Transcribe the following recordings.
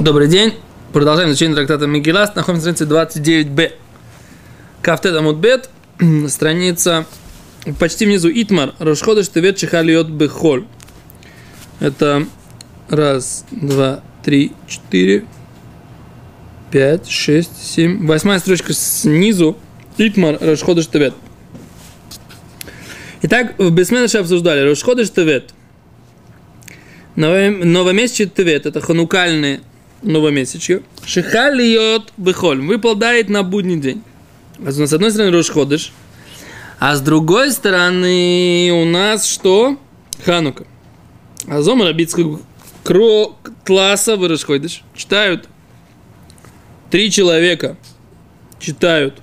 Добрый день. Продолжаем изучение трактата Мегилас. Находимся на странице 29б. Кафтет Амудбет. Страница почти внизу. Итмар. Рошходыш Тевет Чехалиот Бехоль. Это раз, два, три, четыре, пять, шесть, семь. Восьмая строчка снизу. Итмар Рошходыш Тевет. Итак, в Бесменеше обсуждали Рошходыш Тевет. Новомесячный Тевет – это ханукальный новомесячье. Шихалиот бехоль. Выпадает на будний день. Нас с одной стороны Рошходыш, а с другой стороны у нас что? Ханука. А зома кро класса вы расходишь. Читают. Три человека читают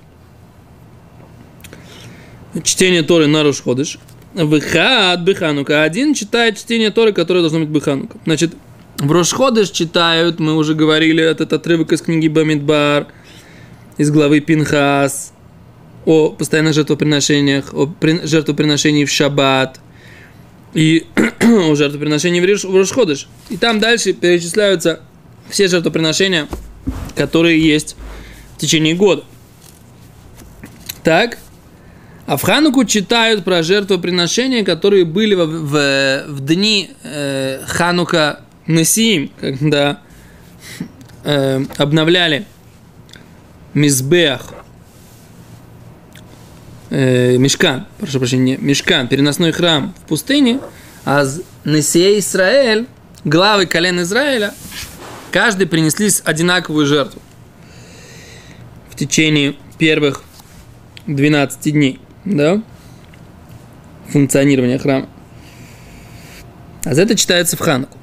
чтение Торы на Рошходыш. Выхад Беханука. Один читает чтение Торы, которое должно быть Беханука. Значит, в Рошходыш читают, мы уже говорили, этот отрывок из книги Бамидбар, из главы Пинхас, о постоянных жертвоприношениях, о жертвоприношении в Шаббат и о жертвоприношении в Рошходыш. И там дальше перечисляются все жертвоприношения, которые есть в течение года. Так, а в Хануку читают про жертвоприношения, которые были в, в, в дни э, Ханука Насиим, когда э, обновляли Мизбех, э, Мешкан, прошу прощения, Мешкан, переносной храм в пустыне, а Несия Израиль, главы колен Израиля, каждый принесли одинаковую жертву в течение первых 12 дней, да, функционирования храма. А за это читается в Хануку.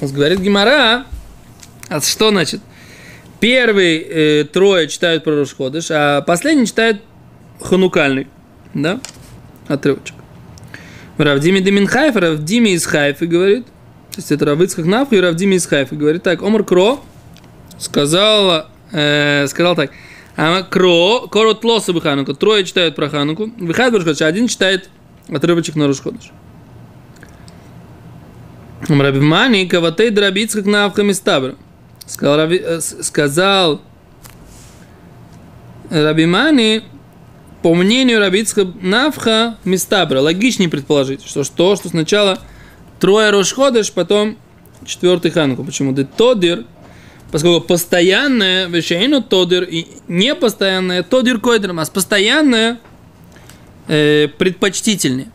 Говорит Гимара, а что значит? Первые э, трое читают про Рошходыш, а последний читает ханукальный, да, отрывочек. Равдими Демин Хайф, Равдими из Хайфы говорит, то есть это Равыцкак Нафу и Равдими из Хайфы говорит. Так, Омар Кро сказал, э, сказал так, а Кро, Корот Лоса Хануку, трое читают про Хануку, Рошходыш, один читает отрывочек на Рошходыш. Рабимани каватей драбицкак навхами стабра. Сказал, Раби, э, сказал Рабимани, по мнению Рабицка Навха Мистабра, логичнее предположить, что что, что сначала трое Рошходыш, потом четвертый Ханку. Почему? Да Тодир, поскольку постоянное вещейну Тодир и непостоянное Тодир Койдер, а постоянное э, предпочтительнее.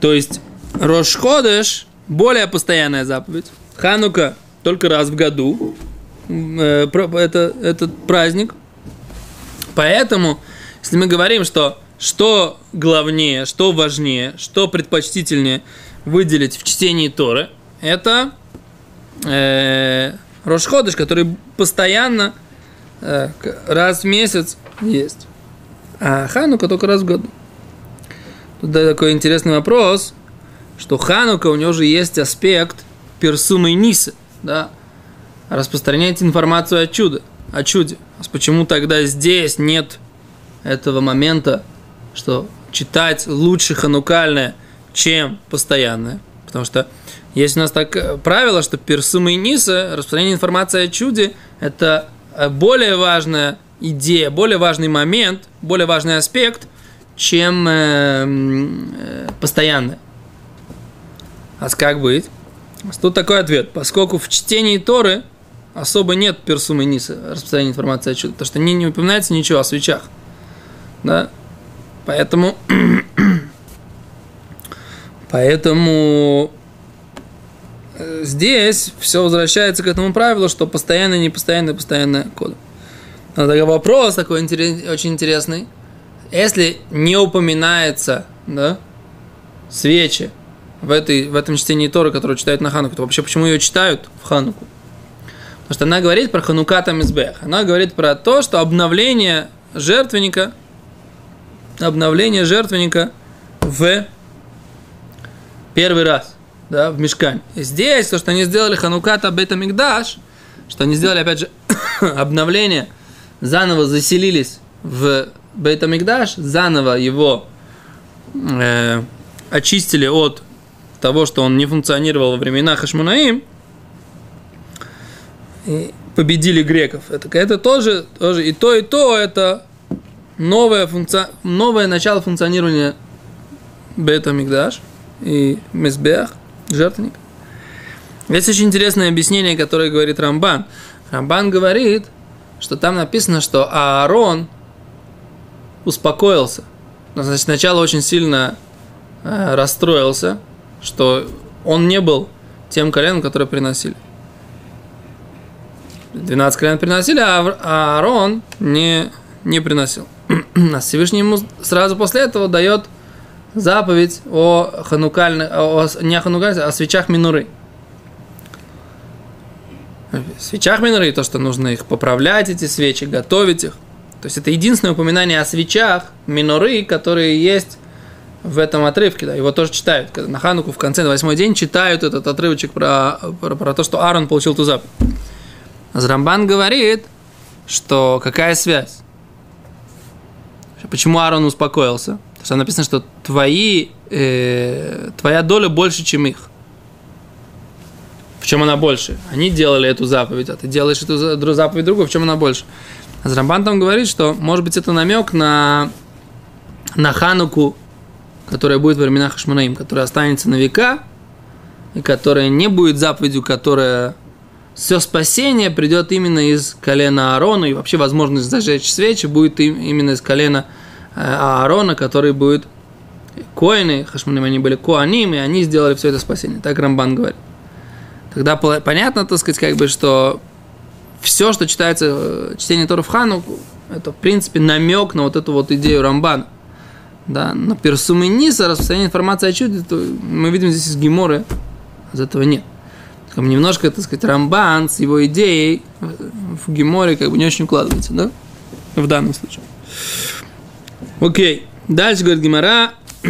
То есть Рошходыш – более постоянная заповедь. Ханука – только раз в году. Э, это, этот праздник. Поэтому, если мы говорим, что что главнее, что важнее, что предпочтительнее выделить в чтении Торы, это э, Рошходыш, который постоянно э, раз в месяц есть. А Ханука только раз в году. Тут такой интересный вопрос – что Ханука у него же есть аспект персумы Нисы, да, распространять информацию о чуде, о чуде. А почему тогда здесь нет этого момента, что читать лучше ханукальное, чем постоянное? Потому что есть у нас так э, правило, что персума и ниса, распространение информации о чуде, это э, более важная идея, более важный момент, более важный аспект, чем э, э, постоянное. А как быть? Тут такой ответ. Поскольку в чтении Торы особо нет персумы ниса, распространения информации о чуде, потому что не, не упоминается ничего о свечах. Да? Поэтому, поэтому э, здесь все возвращается к этому правилу, что постоянно, непостоянно, постоянно кода. Но такой вопрос такой очень интересный. Если не упоминается да, свечи в, этой, в этом чтении Торы, которую читают на Хануку, то вообще почему ее читают в Хануку? Потому что она говорит про Хануката Мизбех. Она говорит про то, что обновление жертвенника, обновление жертвенника в первый раз, да, в Мешкане. И здесь то, что они сделали Хануката Бета Мигдаш, что они сделали, опять же, обновление, заново заселились в Бейта Мигдаш, заново его э, очистили от того, что он не функционировал во времена Хашмунаим, победили греков. Это, это тоже, тоже и то, и то это новое, функци... новое начало функционирования Бета Мигдаш и Мезбех, жертвенник. Есть очень интересное объяснение, которое говорит Рамбан. Рамбан говорит, что там написано, что Аарон успокоился. Значит, сначала очень сильно э, расстроился, что он не был тем коленом, которое приносили. 12 колен приносили, а, а Аарон не, не приносил. А Всевышний ему сразу после этого дает заповедь о ханукальных, о, не о ханукальных, а о свечах минуры. Свечах минуры, то, что нужно их поправлять, эти свечи, готовить их. То есть это единственное упоминание о свечах миноры, которые есть в этом отрывке. Да, его тоже читают. На Хануку в конце, на восьмой день, читают этот отрывочек про, про, про то, что Аарон получил ту заповедь. Азрамбан говорит, что какая связь? Почему Аарон успокоился? Потому что написано, что твои, э, твоя доля больше, чем их. В чем она больше? Они делали эту заповедь, а ты делаешь эту заповедь другую, в чем она больше? Азрамбан там говорит, что, может быть, это намек на, на Хануку, которая будет в времена Хашманаим, которая останется на века, и которая не будет заповедью, которая все спасение придет именно из колена Аарона, и вообще возможность зажечь свечи будет именно из колена э, Аарона, который будет коины, хашманим они были коаним, и они сделали все это спасение. Так Рамбан говорит. Тогда понятно, так сказать, как бы, что все, что читается, э, чтение Тора в Хануку, это, в принципе, намек на вот эту вот идею Рамбана. Да, на персумы Ниса, распространение информации о чуде, то мы видим здесь из Геморы, из этого нет как немножко, так сказать, Рамбан с его идеей в Геморе как бы не очень укладывается, да? В данном случае. Окей. Дальше говорит Гемора.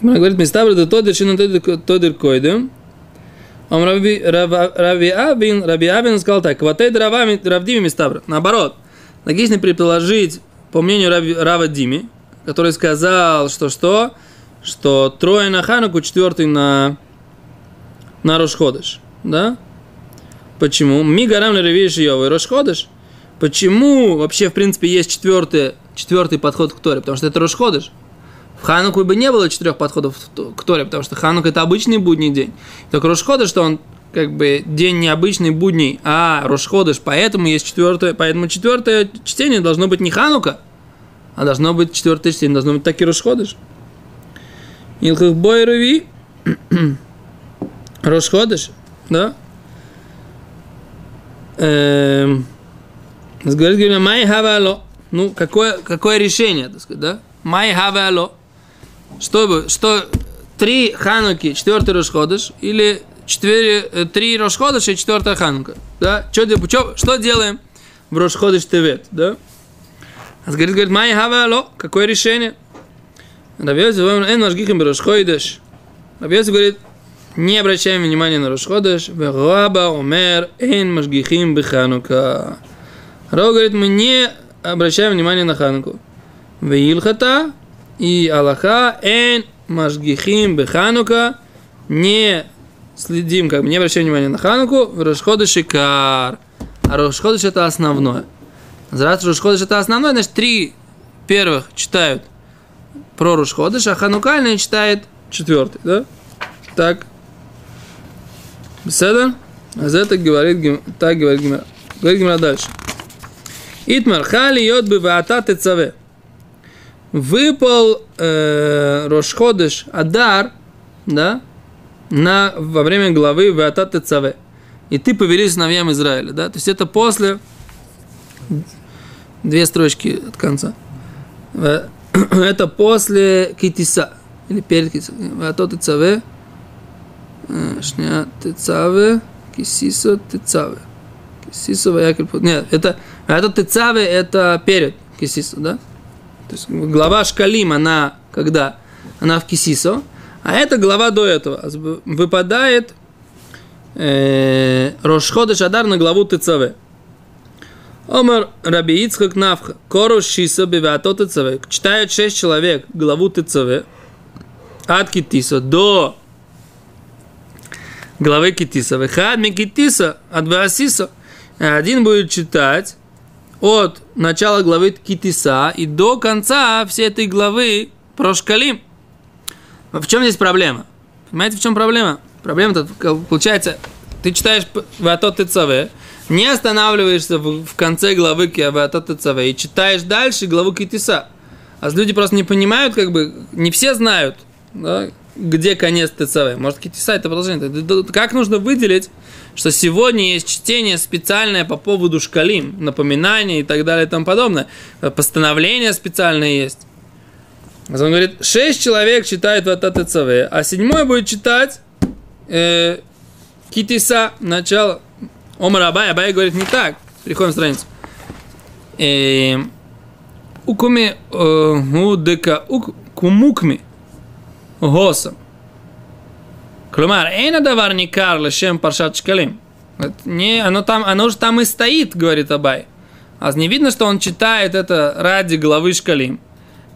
Гемора говорит, Мистабр это тодер, шину тодер койдем. Он Раби Авин, Раби Авин сказал так, Кватей Равдими Мистабр. Наоборот, логично предположить, по мнению Рава Дими, который сказал, что что? Что трое на Хануку, четвертый на, на Рошходыш. Да? Почему? Ми гарам леревиши йовы Рошходыш. Почему вообще, в принципе, есть четвертый, четвертый подход к Торе? Потому что это Рошходыш. В Хануку бы не было четырех подходов к Торе, потому что Ханук это обычный будний день. Только Рошходыш, что он как бы день необычный будний, а Рошходыш, поэтому есть четвертое, поэтому четвертое чтение должно быть не Ханука, а должно быть четвертое чтение, должно быть так и Рошходыш. Илхах Бойрови, Рошходыш, да? Эм, говорит, май хавало. Ну, какое, какое решение, так сказать, да? Май хавало. Что, что три хануки, четвертый Рошходыш, или четыре, э, три Рошходыша и четвертая ханука, да? Что, что, что делаем в Рошходыш Тевет, да? Аз говорит, говорит, май хава какое решение? Говорит, эн машгихим берошхойдеш. Рабиоси говорит, не обращаем внимания на Рошходыш, Раба умер эн машгихим беханука. Раба говорит, мы не обращаем внимания на Хануку. Веилхата и Аллаха эн машгихим беханука не следим, как бы не обращаем внимания на Хануку, в Рошходыше кар. А Рошходыш это основное. Раз Рушходыш это основное, значит, три первых читают про Рушходыш, а Ханукальный читает четвертый, да? Так. Беседа? А за это говорит, так говорит Гимара. Говорит Гимара дальше. Итмар хали йод бы ваата тецаве. Выпал э, Рошходыш Адар, да, на, во время главы Ваата Тецаве. И ты повели сыновьям Израиля, да, то есть это после две строчки от конца. Это после Китиса, или перед Китиса. А то Тецаве, шня Тецаве, Кисисо Тецаве. Кисисо Ваякель. Нет, это, это Тецаве, это перед Кисисо, да? То есть глава Шкалим, она когда? Она в Кисисо. А это глава до этого. Выпадает э, Рошходыш Адар на главу Тецаве. Омар Раби Ицхак Навха, Кору Шиса Бевато ТЦВ. Читают шесть человек главу ТЦВ. От Китиса до главы Китиса. Выхад ми Китиса от Васиса. Один будет читать от начала главы Китиса и до конца всей этой главы про Шкалим. В чем здесь проблема? Понимаете, в чем проблема? Проблема-то, получается, ты читаешь Вато ТЦВ, не останавливаешься в, конце главы Вато ТЦВ и читаешь дальше главу Китиса. А люди просто не понимают, как бы, не все знают, да, где конец ТЦВ. Может, Китиса это продолжение. Как нужно выделить, что сегодня есть чтение специальное по поводу шкалим, напоминания и так далее и тому подобное. Постановление специальное есть. Он говорит, шесть человек читают в ТЦВ, а седьмой будет читать э, Китиса, начало. Омар Абай, Абай говорит не так. Переходим страницу. Э, укуми э, удека кумукми госом. Клумар, эйна давар не карлы, чем паршат шкалим. Не, оно там, оно же там и стоит, говорит Абай. А не видно, что он читает это ради главы шкалим.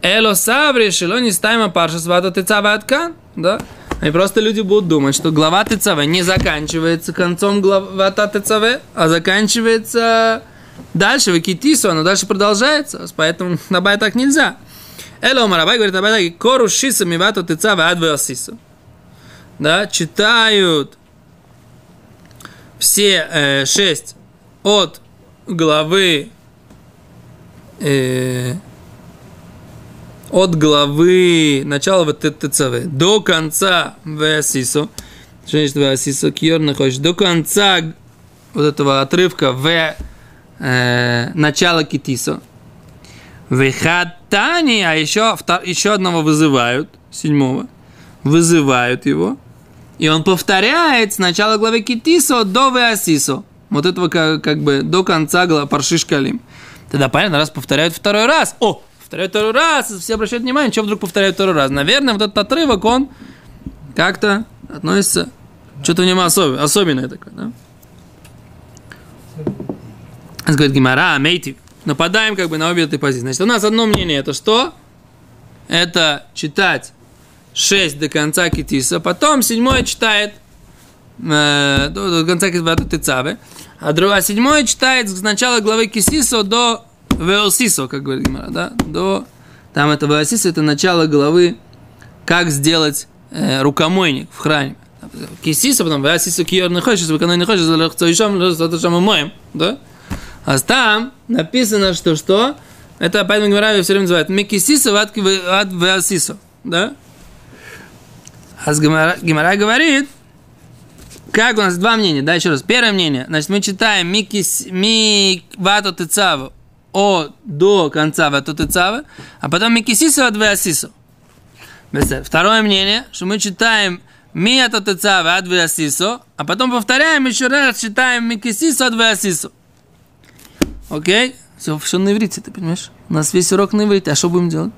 Эло саври, шило не ставимо парша свата тецава откан, да? И просто люди будут думать, что глава ТЦВ не заканчивается концом глава ТЦВ, а заканчивается дальше, в Китису, оно дальше продолжается, поэтому на бай так нельзя. Эло Марабай говорит, Абай, кору шиса мивато ТЦВ адвеосиса. Да, читают все э, шесть от главы э, от главы начала вот ТЦВ до конца Васисо, что значит Васисо, Кьор находишь, до конца вот этого отрывка в э, начало Китисо. Вехатани, а еще, втор, еще одного вызывают, седьмого, вызывают его, и он повторяет с начала главы Китисо до Веасисо. Вот этого как, как бы до конца Паршиш Калим. Тогда понятно, раз повторяют второй раз. О, повторяют второй раз, все обращают внимание, что вдруг повторяют второй раз. Наверное, вот этот отрывок, он как-то относится, что-то в нем особ, особенное такое, да? Говорит Гимара, мейтив. Нападаем как бы на обе этой позиции. Значит, у нас одно мнение, это что? Это читать 6 до конца Китиса, потом седьмое читает э, до, до конца Китиса, а другое седьмое читает с начала главы Кисисо до Веосисо, как говорит Гимара, да, до... Там это Веосисо, это начало главы, как сделать э, рукомойник в храме. Кисисо, потом Веосисо киор не хочешь, выканой не хочешь, это что мы моем, да? А там написано, что что? Это поэтому Гимара все время называют Микисисо от Веосисо, да? А Гимара, говорит, как у нас два мнения, да, еще раз. Первое мнение, значит, мы читаем Микис, ми вато тецаву о до конца Ватутыцава, а потом Микисису от Веасису. Второе мнение, что мы читаем Ми от Отыцава от Веасису, а потом повторяем еще раз, читаем Микисису от Веасису. Окей? Все, все на иврите, ты понимаешь? У нас весь урок на иврите, а что будем делать?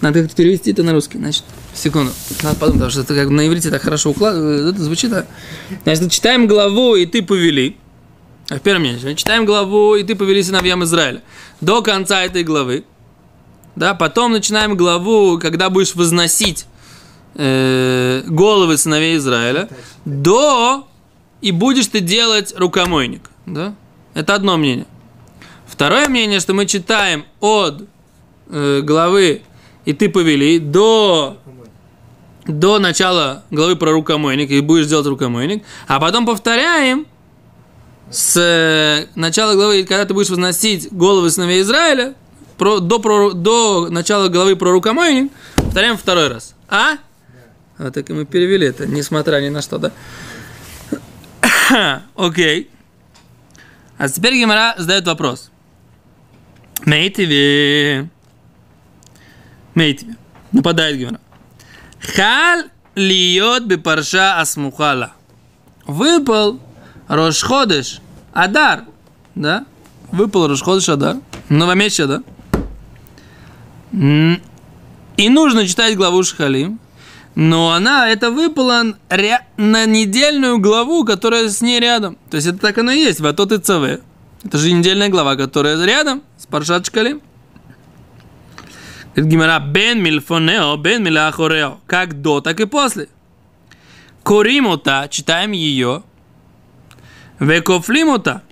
Надо как-то перевести это на русский, значит. Секунду. Надо подумать, потому что это как на иврите так хорошо укладывается. Это звучит, да? Значит, читаем главу, и ты повели. В первом месте. Читаем главу, и ты повели сыновьям Израиля. До конца этой главы. Да, потом начинаем главу, когда будешь возносить э, головы сыновей Израиля. До и будешь ты делать рукомойник. Да? Это одно мнение. Второе мнение, что мы читаем от э, главы и ты повели до до начала главы про рукомойник, и будешь делать рукомойник, а потом повторяем с э, начала главы, когда ты будешь возносить головы сыновей Израиля, про, до, про, до начала главы про рукомойник, повторяем второй раз. А? Вот так и мы перевели это, несмотря ни на что, да? Окей. А теперь Гимара задает вопрос. Мейтиве. Мейтиве. Нападает Гимара. Хал льет бы парша асмухала. Выпал Рошходыш, Адар, да? Выпал Рошходыш, Адар, новомесяча, да? И нужно читать главу Шхалим, но она, это выпала на недельную главу, которая с ней рядом. То есть это так оно и есть, в тот и ЦВ. Это же недельная глава, которая рядом с Паршат Шкалим. Говорит Гимара, бен мильфонео, бен миляхорео. Как до, так и после. Коримута, читаем ее. Векофлимута.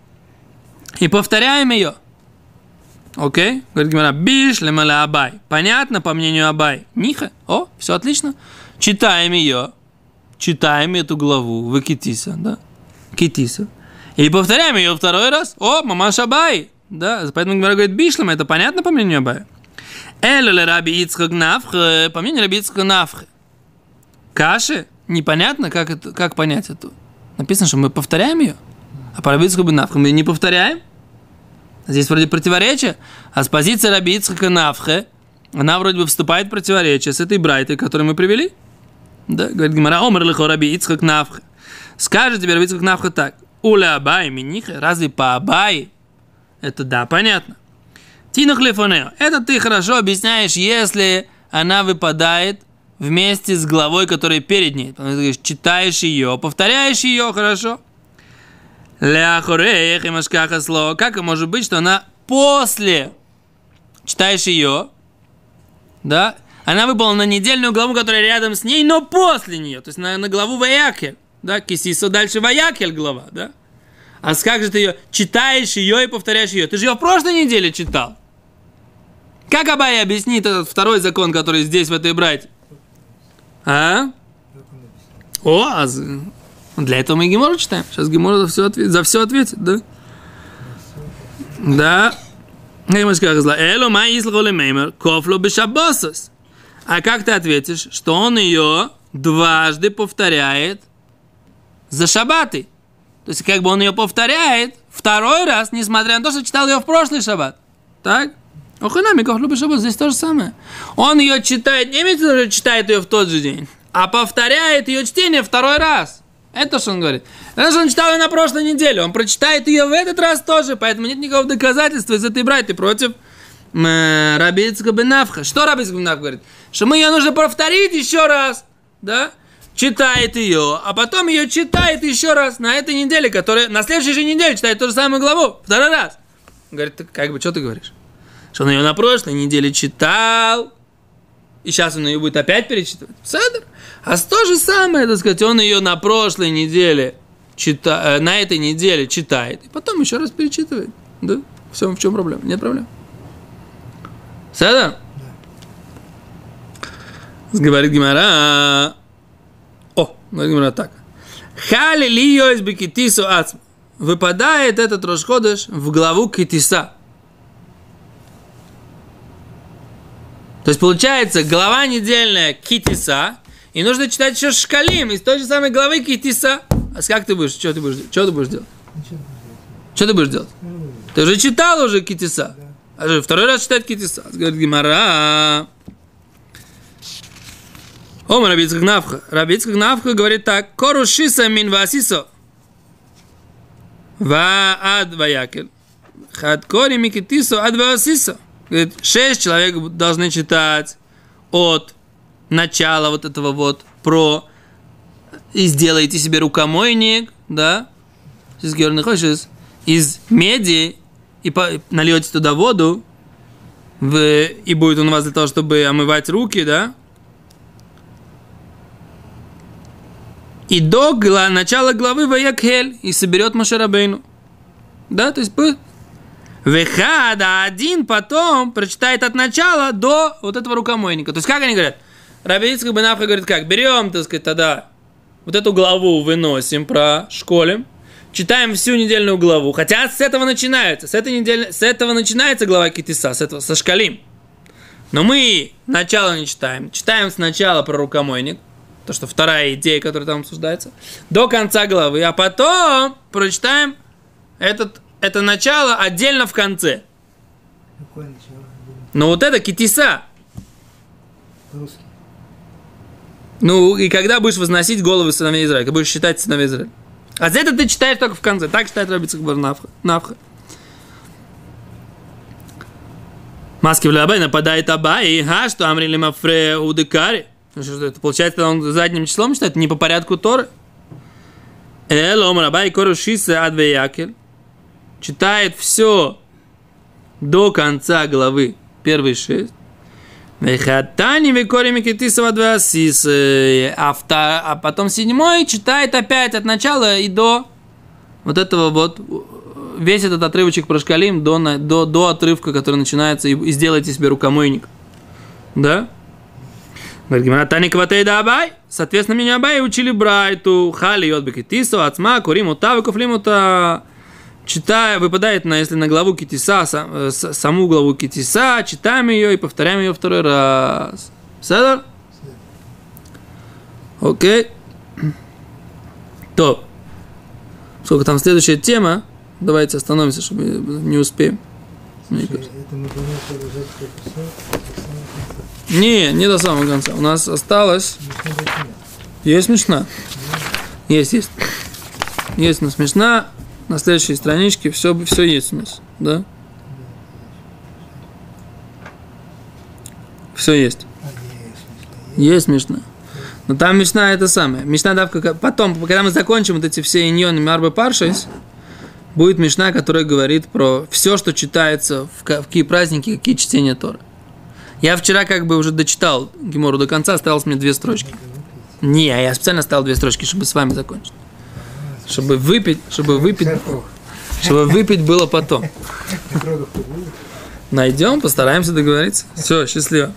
И повторяем ее. Окей? Говорит Гимара, биш лемала абай. Понятно, по мнению Абай. Ниха. О, все отлично. Читаем ее. Читаем эту главу в Китиса, да? Китиса. И повторяем ее второй раз. О, мамаш Абай. Да, поэтому Гимара говорит, бишлем, это понятно по мнению Абая. Эле раби Ицхак Навх, по мнению раби Ицхак Навх. Каши? Непонятно, как, это, как понять это. Написано, что мы повторяем ее. А по раби Ицхаку Навха мы не повторяем. Здесь вроде противоречие. А с позиции раби Ицхака Навхе, она вроде бы вступает в противоречие с этой брайтой, которую мы привели. Да, говорит Гимара, омер лихо раби Ицхак Навхе. Скажет тебе раби Ицхак Навха так. Уля Абай Миниха, разве по Абай? Это да, понятно. Тинух лифонео. Это ты хорошо объясняешь, если она выпадает вместе с главой, которая перед ней. Читаешь ее, повторяешь ее, хорошо. Ляхорех и машкаха слово. Как может быть, что она после читаешь ее, да, она выпала на недельную главу, которая рядом с ней, но после нее, то есть на, на главу Ваякель, да, Кисисо, дальше Ваякель глава, да. А как же ты ее читаешь ее и повторяешь ее? Ты же ее в прошлой неделе читал. Как Абай объяснит этот второй закон, который здесь в этой брате? А? О, а для этого мы Гемору читаем. Сейчас Гемора за все, ответ, за все ответит, да? Да. Эло май меймер, кофло бешабосос. А как ты ответишь, что он ее дважды повторяет за шабаты? То есть, как бы он ее повторяет второй раз, несмотря на то, что читал ее в прошлый шаббат. Так? Оханами Кохлюба Шаббат, здесь то же самое. Он ее читает, не имеется виду, читает ее в тот же день, а повторяет ее чтение второй раз. Это что он говорит. Это что он читал ее на прошлой неделе. Он прочитает ее в этот раз тоже, поэтому нет никакого доказательства из этой брайты против Рабицка Бенавха. Что Рабицка Бенавха говорит? Что мы ее нужно повторить еще раз. Да? Читает ее, а потом ее читает еще раз на этой неделе, которая на следующей же неделе читает ту же самую главу. Второй раз. Говорит, как бы, что ты говоришь? Что он ее на прошлой неделе читал, и сейчас он ее будет опять перечитывать. Седр. А то же самое, так сказать, он ее на прошлой неделе чита, э, на этой неделе читает, и потом еще раз перечитывает. Да? Все, в чем проблема? Нет проблем. Седр? Говорит Гимара. О, говорит Гимара так. Хали ли из бикитису ацм. Выпадает этот Рошходыш в главу Китиса. То есть получается глава недельная Китиса, и нужно читать еще Шкалим из той же самой главы Китиса. А как ты будешь? Что ты будешь, что ты будешь делать? Что ты будешь делать? Ты уже читал уже Китиса. А же второй раз читать Китиса. Говорит Гимара. О, Рабицкак Навха. Рабицкак Навха говорит так. Корушиса мин васисо. Ва ад ваякель. Хад кори микитисо ад васисо. Говорит, шесть человек должны читать от начала вот этого вот про и сделайте себе рукомойник, да, из хочешь из меди и нальете туда воду, в, и будет он у вас для того, чтобы омывать руки, да, и до начала главы Ваякхель и соберет Машарабейну. Да, то есть Вехада один потом прочитает от начала до вот этого рукомойника. То есть, как они говорят? Рабицкий Бенафха говорит, как? Берем, так сказать, тогда вот эту главу выносим про школе, читаем всю недельную главу. Хотя с этого начинается, с, этой недели, с этого начинается глава Китиса, с этого, со шкалим. Но мы начало не читаем. Читаем сначала про рукомойник, то, что вторая идея, которая там обсуждается, до конца главы, а потом прочитаем этот это начало отдельно в конце. Какое начало? Ну вот это китиса. Русский. Ну, и когда будешь возносить головы сыновей Израиля, когда будешь считать сыновей Израиля. А за это ты читаешь только в конце. Так считает Рабицах Навха. Навха. Маски в Лабай нападает Абай, а что Амрили Мафре Удекари. Ну, что это получается, он задним числом считает, не по порядку Торы. Эло Абай Корушиса Адве Якель. Читает все до конца главы, первые шесть, Вехатани векорими китисова два а, а потом седьмой читает опять от начала и до вот этого вот весь этот отрывочек про шкалим до, до, до отрывка, который начинается, и, и сделайте себе рукомойник. Да? Тани кватей да абай. Соответственно, меня абай учили брайту. Хали от бекетису, ацма, курим утавы, куфлимута. Читая, выпадает на, если на главу китиса, сам, э, саму главу китиса, читаем ее и повторяем ее второй раз. Седа? Окей. То. Сколько там следующая тема? Давайте остановимся, чтобы не успеем. Слушай, не, не до самого конца. У нас осталось... Есть смешна? Есть, есть. Есть у нас смешна. На следующей страничке все, все есть у нас, да? Все есть. Есть смешно. Но там мечта это самое. Мечта давка... Потом, когда мы закончим вот эти все иньоны Марбы Паршис, будет мечта, которая говорит про все, что читается в какие праздники, какие чтения Тора. Я вчера как бы уже дочитал Гемору до конца, осталось мне две строчки. Не, я специально ставил две строчки, чтобы с вами закончить. Чтобы выпить, чтобы выпить, чтобы выпить было потом. Найдем, постараемся договориться. Все, счастливо.